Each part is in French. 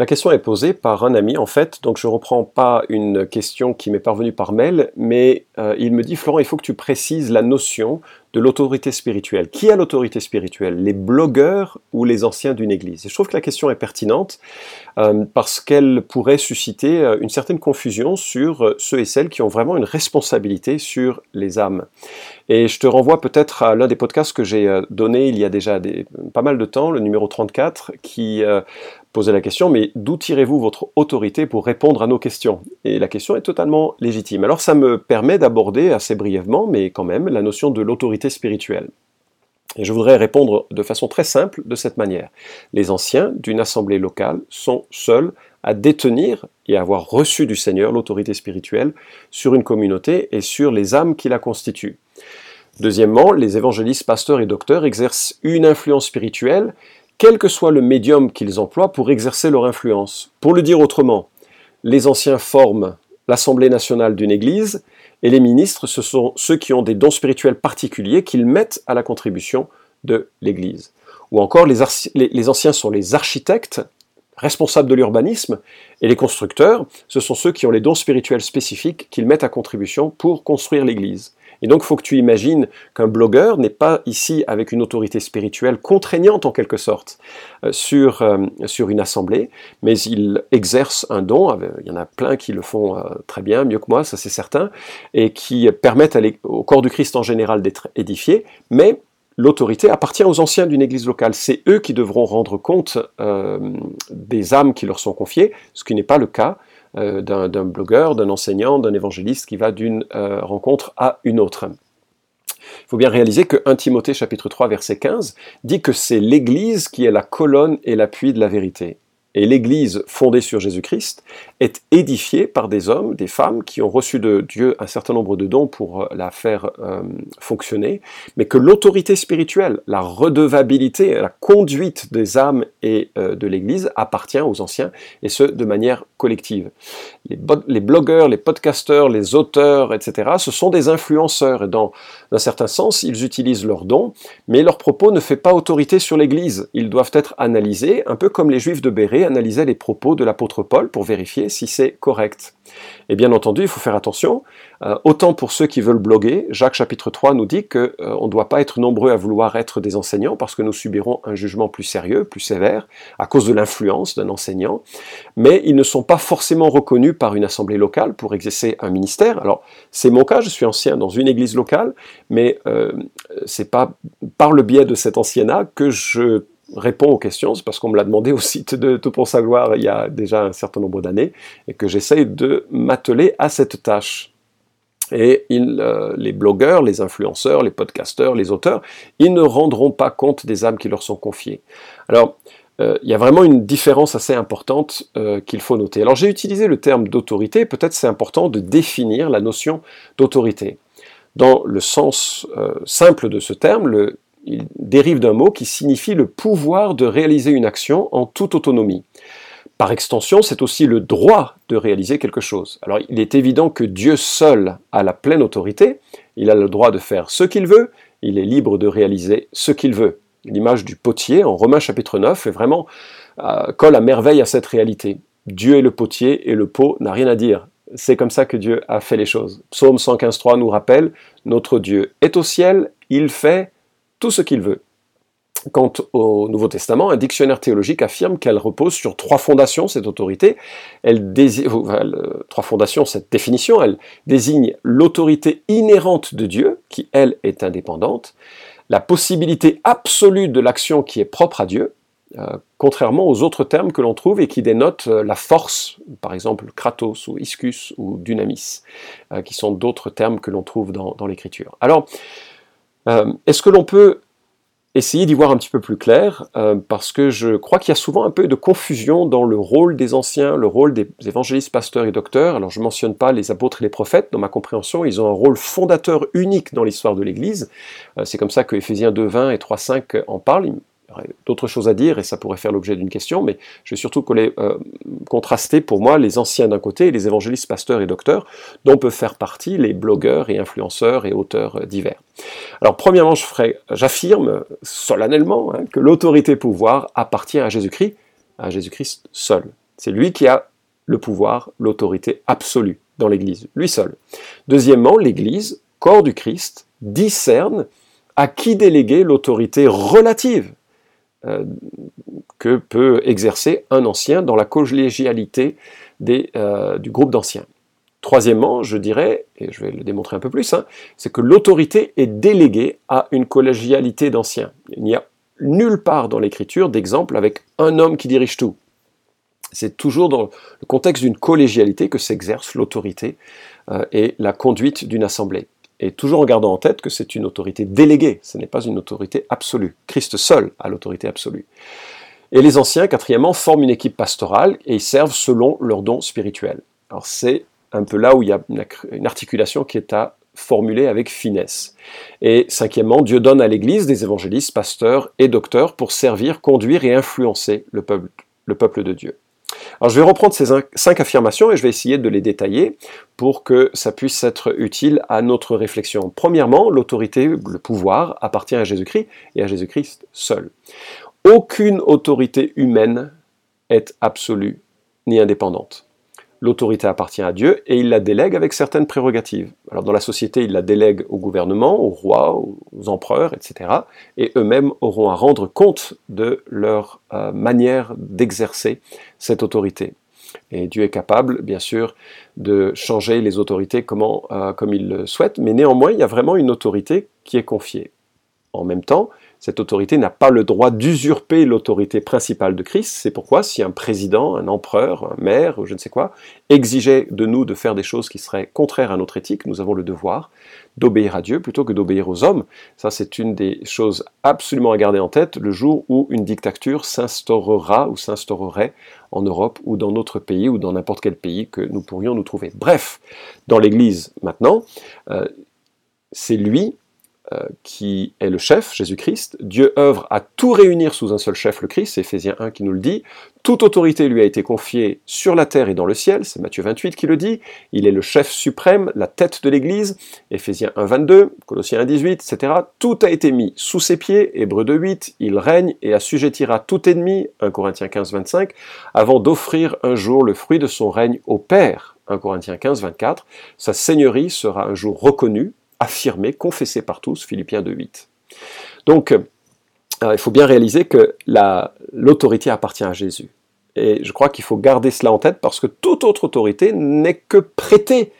La question est posée par un ami en fait, donc je ne reprends pas une question qui m'est parvenue par mail, mais euh, il me dit Florent, il faut que tu précises la notion de l'autorité spirituelle. Qui a l'autorité spirituelle? Les blogueurs ou les anciens d'une église? Et je trouve que la question est pertinente euh, parce qu'elle pourrait susciter euh, une certaine confusion sur ceux et celles qui ont vraiment une responsabilité sur les âmes. Et je te renvoie peut-être à l'un des podcasts que j'ai donné il y a déjà pas mal de temps, le numéro 34, qui posait la question, mais d'où tirez-vous votre autorité pour répondre à nos questions? Et la question est totalement légitime. Alors ça me permet d'aborder assez brièvement, mais quand même, la notion de l'autorité spirituelle. Et je voudrais répondre de façon très simple de cette manière. Les anciens d'une assemblée locale sont seuls à détenir et avoir reçu du Seigneur l'autorité spirituelle sur une communauté et sur les âmes qui la constituent. Deuxièmement, les évangélistes, pasteurs et docteurs exercent une influence spirituelle, quel que soit le médium qu'ils emploient pour exercer leur influence. Pour le dire autrement, les anciens forment l'Assemblée nationale d'une Église, et les ministres, ce sont ceux qui ont des dons spirituels particuliers qu'ils mettent à la contribution de l'Église. Ou encore, les, anciens sont les architectes, responsables de l'urbanisme, et les constructeurs, ce sont ceux qui ont les dons spirituels spécifiques qu'ils mettent à contribution pour construire l'Église. Et donc, il faut que tu imagines qu'un blogueur n'est pas ici avec une autorité spirituelle contraignante en quelque sorte euh, sur, euh, sur une assemblée, mais il exerce un don. Il y en a plein qui le font euh, très bien, mieux que moi, ça c'est certain, et qui permettent au corps du Christ en général d'être édifié, mais l'autorité appartient aux anciens d'une église locale. C'est eux qui devront rendre compte des âmes qui leur sont confiées, ce qui n'est pas le cas euh, d'un blogueur, d'un enseignant, d'un évangéliste qui va d'une euh, rencontre à une autre. Il faut bien réaliser que 1 Timothée chapitre 3 verset 15 dit que c'est l'Église qui est la colonne et l'appui de la vérité. Et l'Église fondée sur Jésus-Christ est édifiée par des hommes, des femmes qui ont reçu de Dieu un certain nombre de dons pour euh, la faire euh, fonctionner, mais que l'autorité spirituelle, la redevabilité, la conduite des âmes et euh, de l'Église appartient aux anciens, et ce, de manière collective. Les, blogueurs, les podcasteurs, les auteurs, etc., ce sont des influenceurs, et dans un certain sens, ils utilisent leurs dons, mais leur propos ne fait pas autorité sur l'Église. Ils doivent être analysés, un peu comme les Juifs de Béret analyser les propos de l'apôtre Paul pour vérifier si c'est correct. Et bien entendu, il faut faire attention, euh, autant pour ceux qui veulent bloguer, Jacques chapitre 3 nous dit qu'on euh, ne doit pas être nombreux à vouloir être des enseignants parce que nous subirons un jugement plus sérieux, plus sévère, à cause de l'influence d'un enseignant, mais ils ne sont pas forcément reconnus par une assemblée locale pour exercer un ministère. Alors, c'est mon cas, je suis ancien dans une église locale, mais euh, c'est pas par le biais de cet anciennat que je réponds aux questions, c'est parce qu'on me l'a demandé au site de Tout pour sa gloire il y a déjà un certain nombre d'années, et que j'essaye de m'atteler à cette tâche. Et euh, les blogueurs, les influenceurs, les podcasteurs, les auteurs, ils ne rendront pas compte des âmes qui leur sont confiées. Alors, euh, il y a vraiment une différence assez importante euh, qu'il faut noter. Alors j'ai utilisé le terme d'autorité, peut-être c'est important de définir la notion d'autorité. Dans le sens simple de ce terme, le il dérive d'un mot qui signifie le pouvoir de réaliser une action en toute autonomie. Par extension, c'est aussi le droit de réaliser quelque chose. Alors il est évident que Dieu seul a la pleine autorité, il a le droit de faire ce qu'il veut, il est libre de réaliser ce qu'il veut. L'image du potier en Romains chapitre 9 est vraiment euh, à merveille à cette réalité. Dieu est le potier et le pot n'a rien à dire. C'est comme ça que Dieu a fait les choses. Psaume 115.3 nous rappelle, Notre Dieu est au ciel, il fait tout ce qu'il veut. Quant au Nouveau Testament, un dictionnaire théologique affirme qu'elle repose sur trois fondations, cette autorité. Elle désigne, trois fondations, cette définition, elle désigne l'autorité inhérente de Dieu, qui elle est indépendante, la possibilité absolue de l'action qui est propre à Dieu, euh, contrairement aux autres termes que l'on trouve et qui dénotent euh, la force, par exemple kratos ou iscus ou dynamis, euh, qui sont d'autres termes que l'on trouve dans, dans l'Écriture. Alors, est-ce que l'on peut essayer d'y voir un petit peu plus clair, euh, parce que je crois qu'il y a souvent un peu de confusion dans le rôle des anciens, le rôle des évangélistes, pasteurs et docteurs. Alors je ne mentionne pas les apôtres et les prophètes, dans ma compréhension, ils ont un rôle fondateur unique dans l'histoire de l'Église. Euh, c'est comme ça que Éphésiens 2.20 et 3.5 en parlent. D'autres choses à dire et ça pourrait faire l'objet d'une question, mais je vais surtout euh, contraster pour moi les anciens d'un côté et les évangélistes, pasteurs et docteurs, dont peuvent faire partie les blogueurs et influenceurs et auteurs euh, divers. Alors premièrement, j'affirme solennellement hein, que l'autorité pouvoir appartient à Jésus-Christ, à Jésus-Christ seul. C'est lui qui a le pouvoir, l'autorité absolue dans l'Église, lui seul. Deuxièmement, l'Église, corps du Christ, discerne à qui déléguer l'autorité relative que peut exercer un ancien dans la collégialité euh, du groupe d'anciens. Troisièmement, je dirais, et je vais le démontrer un peu plus, hein, c'est que l'autorité est déléguée à une collégialité d'anciens. Il n'y a nulle part dans l'Écriture d'exemple avec un homme qui dirige tout. C'est toujours dans le contexte d'une collégialité que s'exerce l'autorité euh, et la conduite d'une assemblée. Et toujours en gardant en tête que c'est une autorité déléguée, ce n'est pas une autorité absolue. Christ seul a l'autorité absolue. Et les anciens, quatrièmement, forment une équipe pastorale et ils servent selon leurs dons spirituels. Alors c'est un peu là où il y a une articulation qui est à formuler avec finesse. Et cinquièmement, Dieu donne à l'Église des évangélistes, pasteurs et docteurs pour servir, conduire et influencer le peuple, le peuple de Dieu. Alors je vais reprendre ces cinq affirmations et je vais essayer de les détailler pour que ça puisse être utile à notre réflexion. Premièrement, l'autorité, le pouvoir appartient à Jésus-Christ et à Jésus-Christ seul. Aucune autorité humaine est absolue ni indépendante l'autorité appartient à Dieu et il la délègue avec certaines prérogatives. Alors dans la société, il la délègue au gouvernement, aux rois, aux empereurs, etc. Et eux-mêmes auront à rendre compte de leur euh, manière d'exercer cette autorité. Et Dieu est capable, bien sûr, de changer les autorités euh, comme il le souhaite, mais néanmoins, il y a vraiment une autorité qui est confiée. En même temps, cette autorité n'a pas le droit d'usurper l'autorité principale de Christ. C'est pourquoi si un président, un empereur, un maire, ou je ne sais quoi, exigeait de nous de faire des choses qui seraient contraires à notre éthique, nous avons le devoir d'obéir à Dieu plutôt que d'obéir aux hommes. Ça, c'est une des choses absolument à garder en tête le jour où une dictature s'instaurera ou s'instaurerait en Europe ou dans notre pays ou dans n'importe quel pays que nous pourrions nous trouver. Bref, dans l'Église maintenant, euh, c'est lui qui est le chef, Jésus-Christ. Dieu œuvre à tout réunir sous un seul chef, le Christ, c'est Éphésiens 1 qui nous le dit. Toute autorité lui a été confiée sur la terre et dans le ciel, c'est Matthieu 28 qui le dit. Il est le chef suprême, la tête de l'Église, Éphésiens 1, 22, Colossiens 1, 18, etc. Tout a été mis sous ses pieds, Hébreux 2, 8, il règne et assujettira tout ennemi, 1 Corinthiens 15, 25, avant d'offrir un jour le fruit de son règne au Père, 1 Corinthiens 15, 24. Sa seigneurie sera un jour reconnue, affirmé, confessé par tous, Philippiens 2.8. Donc, euh, il faut bien réaliser que l'autorité appartient à Jésus. Et je crois qu'il faut garder cela en tête parce que toute autre autorité n'est que prêtée,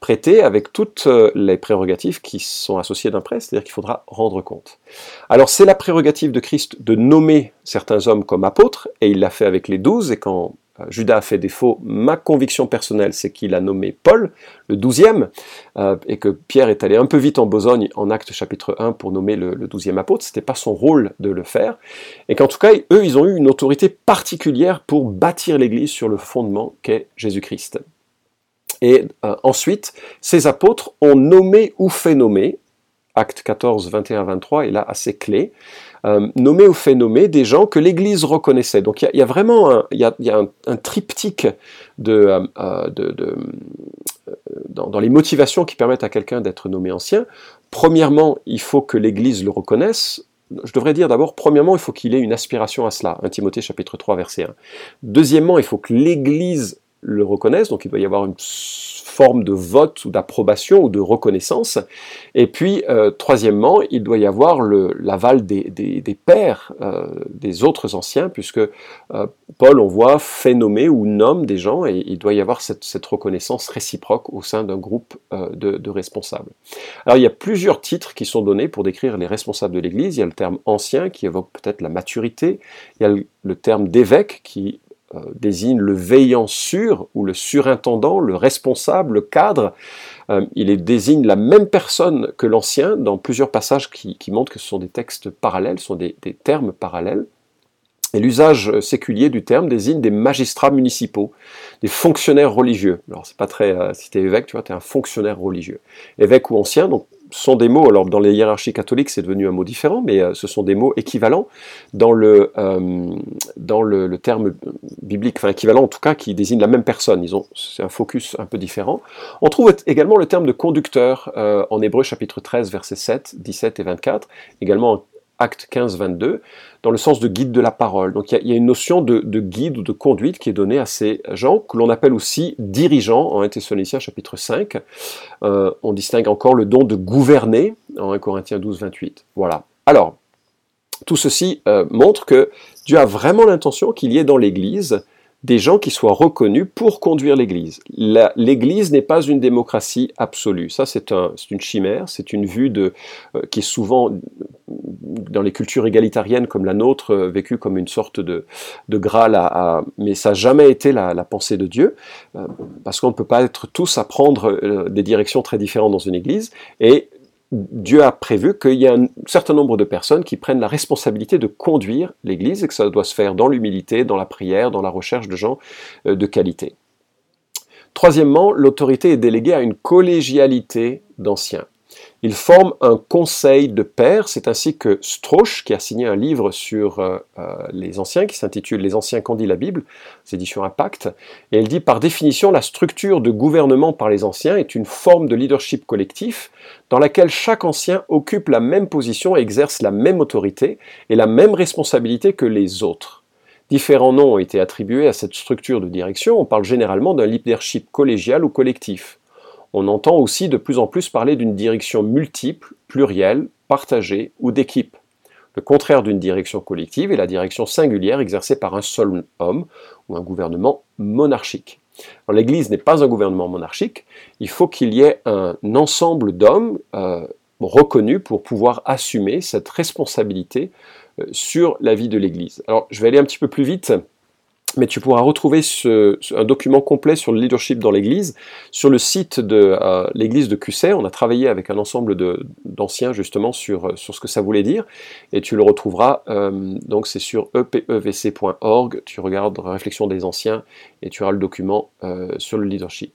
prêtée avec toutes euh, les prérogatives qui sont associées d'un prêtre, c'est-à-dire qu'il faudra rendre compte. Alors c'est la prérogative de Christ de nommer certains hommes comme apôtres, et il l'a fait avec les douze, et quand Judas a fait défaut. Ma conviction personnelle, c'est qu'il a nommé Paul, le douzième, euh, et que Pierre est allé un peu vite en besogne en Acte chapitre 1 pour nommer le, douzième apôtre. C'était pas son rôle de le faire. Et qu'en tout cas, eux, ils ont eu une autorité particulière pour bâtir l'Église sur le fondement qu'est Jésus-Christ. Et euh, ensuite, ces apôtres ont nommé ou fait nommer, Acte 14, 21, 23 est là assez clé, euh, nommé ou fait nommer des gens que l'Église reconnaissait. Donc il y, a vraiment un, triptyque dans, les motivations qui permettent à quelqu'un d'être nommé ancien. Premièrement, il faut que l'Église le reconnaisse. Je devrais dire d'abord, premièrement, il faut qu'il ait une aspiration à cela. 1 Timothée chapitre 3 verset 1. Deuxièmement, il faut que l'Église le reconnaisse, donc il doit y avoir une forme de vote ou d'approbation ou de reconnaissance. Et puis, euh, troisièmement, il doit y avoir l'aval des, des, pères euh, des autres anciens, puisque euh, Paul, on voit, fait nommer ou nomme des gens, et il doit y avoir cette, reconnaissance réciproque au sein d'un groupe de, responsables. Alors, il y a plusieurs titres qui sont donnés pour décrire les responsables de l'Église. Il y a le terme ancien qui évoque peut-être la maturité. Il y a le, terme d'évêque qui désigne le veillant sur ou le surintendant, le responsable, le cadre. Euh, il désigne la même personne que l'ancien dans plusieurs passages qui, montrent que ce sont des textes parallèles, ce sont des, termes parallèles. Et l'usage séculier du terme désigne des magistrats municipaux, des fonctionnaires religieux. Alors c'est pas très, euh, si tu es évêque, tu vois, tu es un fonctionnaire religieux. Évêque ou ancien, donc sont des mots, alors dans les hiérarchies catholiques c'est devenu un mot différent, mais euh, ce sont des mots équivalents dans le, euh, dans le, terme biblique, enfin équivalent en tout cas, qui désigne la même personne. Ils ont, c'est un focus un peu différent. On trouve également le terme de conducteur euh, en Hébreu chapitre 13, versets 7, 17 et 24, également en acte 15, 22, dans le sens de guide de la parole. Donc il y, a une notion de, guide ou de conduite qui est donnée à ces gens, que l'on appelle aussi dirigeants en 1 Thessaloniciens chapitre 5. Euh, on distingue encore le don de gouverner en 1 Corinthiens 12, 28. Voilà. Alors, tout ceci euh, montre que Dieu a vraiment l'intention qu'il y ait dans l'Église des gens qui soient reconnus pour conduire l'Église. L'Église n'est pas une démocratie absolue. Ça, c'est un, une chimère, c'est une vue de, euh, qui est souvent, dans les cultures égalitariennes comme la nôtre, euh, vécue comme une sorte de, de graal, à, mais ça n'a jamais été la, pensée de Dieu, euh, parce qu'on ne peut pas être tous à prendre des directions très différentes dans une Église, et Dieu a prévu qu'il y a un certain nombre de personnes qui prennent la responsabilité de conduire l'Église et que ça doit se faire dans l'humilité, dans la prière, dans la recherche de gens euh, de qualité. Troisièmement, l'autorité est déléguée à une collégialité d'anciens. Il forme un conseil de pairs, c'est ainsi que Strauch, qui a signé un livre sur euh, euh, les anciens, qui s'intitule Les anciens qu'en dit la Bible, édition Impact, et elle dit par définition la structure de gouvernement par les anciens est une forme de leadership collectif dans laquelle chaque ancien occupe la même position et exerce la même autorité et la même responsabilité que les autres. Différents noms ont été attribués à cette structure de direction, on parle généralement d'un leadership collégial ou collectif on entend aussi de plus en plus parler d'une direction multiple, plurielle, partagée ou d'équipe. Le contraire d'une direction collective est la direction singulière exercée par un seul homme ou un gouvernement monarchique. L'Église n'est pas un gouvernement monarchique, il faut qu'il y ait un ensemble d'hommes euh, reconnus pour pouvoir assumer cette responsabilité euh, sur la vie de l'Église. Alors je vais aller un petit peu plus vite mais tu pourras retrouver un document complet sur le leadership dans l'Église sur le site de euh, l'Église de Cusset. On a travaillé avec un ensemble d'anciens justement sur, sur ce que ça voulait dire, et tu le retrouveras, euh, donc c'est sur epevc.org, tu regardes Réflexion des anciens, et tu auras le document euh, sur le leadership.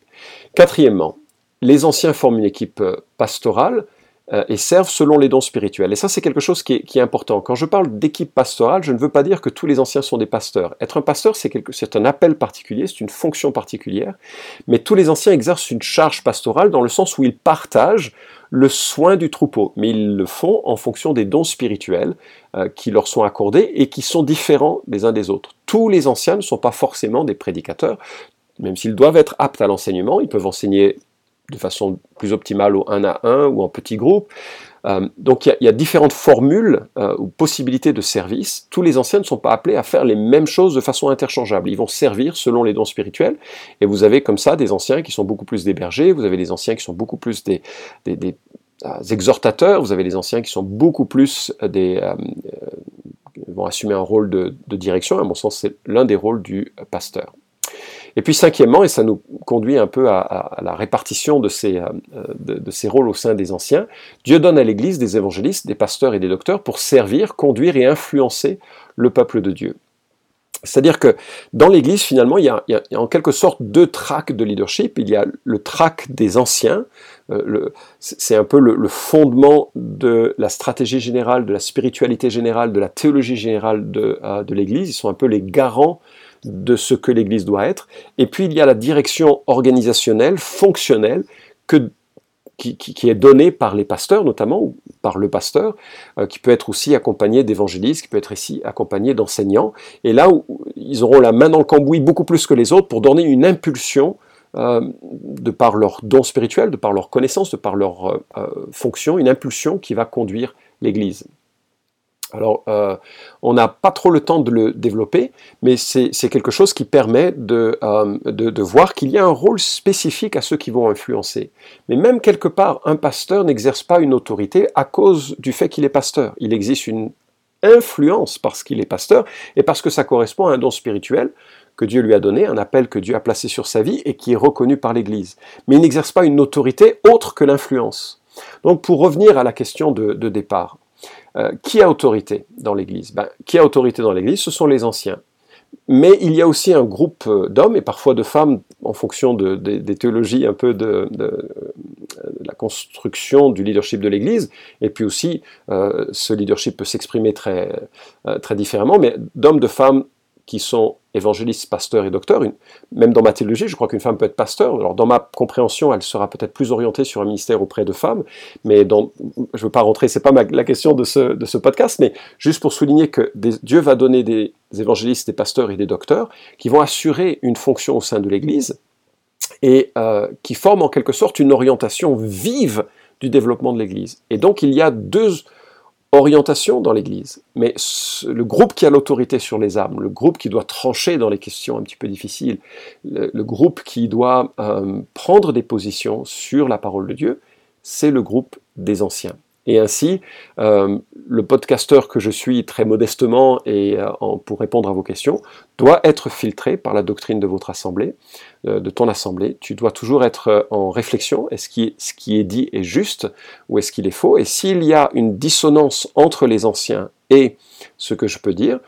Quatrièmement, les anciens forment une équipe pastorale, euh, et servent selon les dons spirituels. Et ça, c'est quelque chose qui est, important. Quand je parle d'équipe pastorale, je ne veux pas dire que tous les anciens sont des pasteurs. Être un pasteur, c'est un appel particulier, c'est une fonction particulière, mais tous les anciens exercent une charge pastorale dans le sens où ils partagent le soin du troupeau, mais ils le font en fonction des dons spirituels euh, qui leur sont accordés et qui sont différents les uns des autres. Tous les anciens ne sont pas forcément des prédicateurs, même s'ils doivent être aptes à l'enseignement, ils peuvent enseigner de façon plus optimale au 1 à 1 ou en petit groupe. Euh, donc il y, a différentes formules euh, ou possibilités de service. Tous les anciens ne sont pas appelés à faire les mêmes choses de façon interchangeable. Ils vont servir selon les dons spirituels. Et vous avez comme ça des anciens qui sont beaucoup plus des bergers, vous avez des anciens qui sont beaucoup plus des, euh, exhortateurs, vous avez des anciens qui sont beaucoup plus des... vont assumer un rôle de, de direction. À mon sens, c'est l'un des rôles du pasteur. Et puis cinquièmement, et ça nous conduit un peu à, la répartition de ces, euh, de, ces rôles au sein des anciens, Dieu donne à l'Église des évangélistes, des pasteurs et des docteurs pour servir, conduire et influencer le peuple de Dieu. C'est-à-dire que dans l'Église, finalement, il y, a, en quelque sorte deux tracks de leadership. Il y a le track des anciens, euh, c'est un peu le, fondement de la stratégie générale, de la spiritualité générale, de la théologie générale de, euh, de l'Église. Ils sont un peu les garants de ce que l'Église doit être. Et puis il y a la direction organisationnelle, fonctionnelle, qui, est donnée par les pasteurs notamment, ou par le pasteur, euh, qui peut être aussi accompagné d'évangélistes, qui peut être ici accompagné d'enseignants. Et là où ils auront la main dans le cambouis beaucoup plus que les autres pour donner une impulsion euh, de par leur don spirituel, de par leur connaissance, de par leur euh, fonction, une impulsion qui va conduire l'Église. Alors, euh, on n'a pas trop le temps de le développer, mais c'est quelque chose qui permet euh, de, de, voir qu'il y a un rôle spécifique à ceux qui vont influencer. Mais même quelque part, un pasteur n'exerce pas une autorité à cause du fait qu'il est pasteur. Il existe une influence parce qu'il est pasteur et parce que ça correspond à un don spirituel que Dieu lui a donné, un appel que Dieu a placé sur sa vie et qui est reconnu par l'Église. Mais il n'exerce pas une autorité autre que l'influence. Donc pour revenir à la question de départ, euh, qui a autorité dans l'Église? Ben, Qui a autorité dans l'Église? Ce sont les anciens. Mais il y a aussi un groupe euh, d'hommes et parfois de femmes, en fonction de, des théologies un peu de, la construction du leadership de l'Église. Et puis aussi, euh, ce leadership peut s'exprimer très, très différemment, mais d'hommes, de femmes qui sont évangélistes, pasteurs et docteurs. même dans ma théologie, je crois qu'une femme peut être pasteur. Alors dans ma compréhension, elle sera peut-être plus orientée sur un ministère auprès de femmes, mais je ne veux pas rentrer, c'est pas la question de ce, de ce podcast, mais juste pour souligner que Dieu va donner des évangélistes, des pasteurs et des docteurs qui vont assurer une fonction au sein de l'Église et euh, qui forment en quelque sorte une orientation vive du développement de l'Église. Et donc il y a deux orientation dans l'Église, mais le groupe qui a l'autorité sur les âmes, le groupe qui doit trancher dans les questions un petit peu difficiles, le, groupe qui doit euh, prendre des positions sur la parole de Dieu, c'est le groupe des anciens. Et ainsi, euh, le podcasteur que je suis très modestement et euh, pour répondre à vos questions doit être filtré par la doctrine de votre assemblée, euh, de ton assemblée. Tu dois toujours être en réflexion. Est-ce que ce qui est dit est juste ou est-ce qu'il est faux? Et s'il y a une dissonance entre les anciens et ce que je peux dire,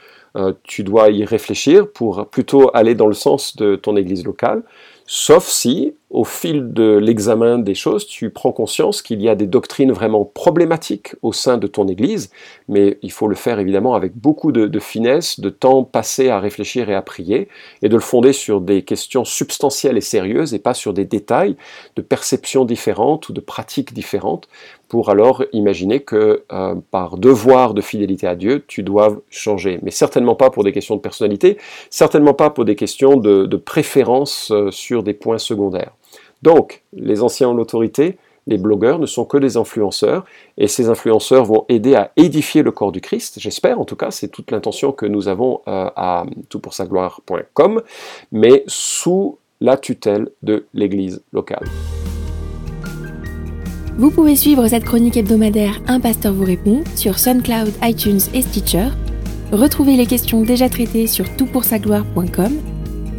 tu dois y réfléchir pour plutôt aller dans le sens de ton église locale, sauf si au fil de l'examen des choses, tu prends conscience qu'il y a des doctrines vraiment problématiques au sein de ton Église, mais il faut le faire évidemment avec beaucoup de, finesse, de temps passé à réfléchir et à prier, et de le fonder sur des questions substantielles et sérieuses, et pas sur des détails de perceptions différentes ou de pratiques différentes, pour alors imaginer que euh, par devoir de fidélité à Dieu, tu dois changer. Mais certainement pas pour des questions de personnalité, certainement pas pour des questions de, préférence euh, sur des points secondaires. Donc, les anciens ont l'autorité, les blogueurs ne sont que des influenceurs, et ces influenceurs vont aider à édifier le corps du Christ, j'espère en tout cas, c'est toute l'intention que nous avons euh, à toutpoursagloire.com, mais sous la tutelle de l'Église locale. Vous pouvez suivre cette chronique hebdomadaire Un pasteur vous répond sur SoundCloud, iTunes et Stitcher. Retrouvez les questions déjà traitées sur toutpoursagloire.com.